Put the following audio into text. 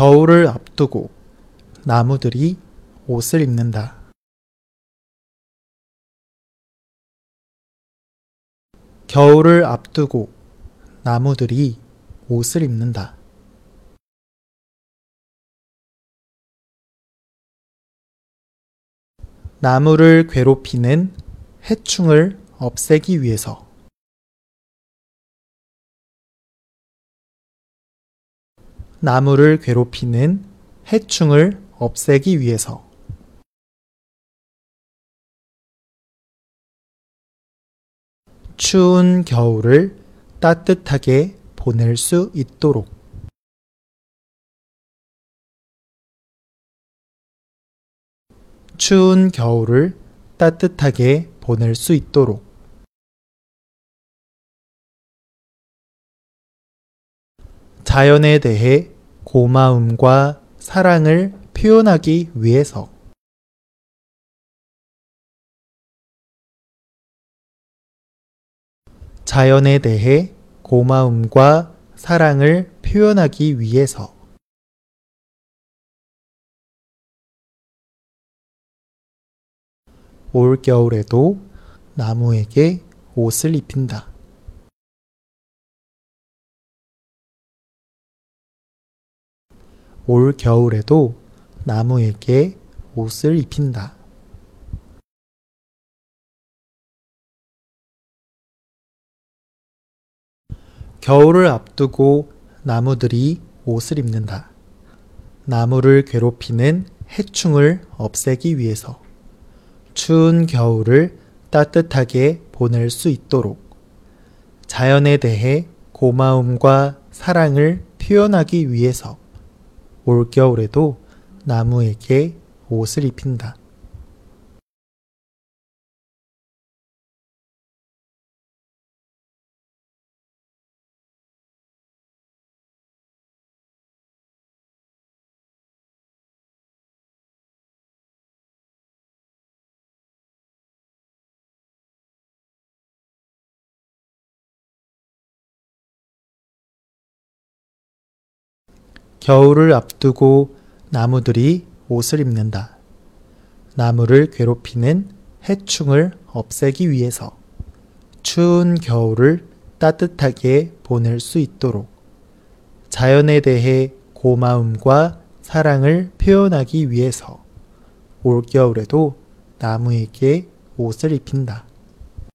겨울을 앞두고 나무들이 옷을 입는다. 겨울을 앞두고 나무들이 옷을 입는다. 나무를 괴롭히는 해충을 없애기 위해서 나무를 괴롭히는 해충을 없애기 위해서. 추운 겨울을 따뜻하게 보낼 수 있도록. 추운 겨울을 따뜻하게 보낼 수 있도록 자연에 대해 고마움과 사랑을 표현하기 위해서 자연에 대해 고마움과 사랑을 표현하기 위해서 올겨울에도 나무에게 옷을 입힌다. 올 겨울에도 나무에게 옷을 입힌다. 겨울을 앞두고 나무들이 옷을 입는다. 나무를 괴롭히는 해충을 없애기 위해서 추운 겨울을 따뜻하게 보낼 수 있도록 자연에 대해 고마움과 사랑을 표현하기 위해서 올겨울에도 나무에게 옷을 입힌다. 겨울을 앞두고 나무들이 옷을 입는다. 나무를 괴롭히는 해충을 없애기 위해서 추운 겨울을 따뜻하게 보낼 수 있도록 자연에 대해 고마움과 사랑을 표현하기 위해서 올겨울에도 나무에게 옷을 입힌다.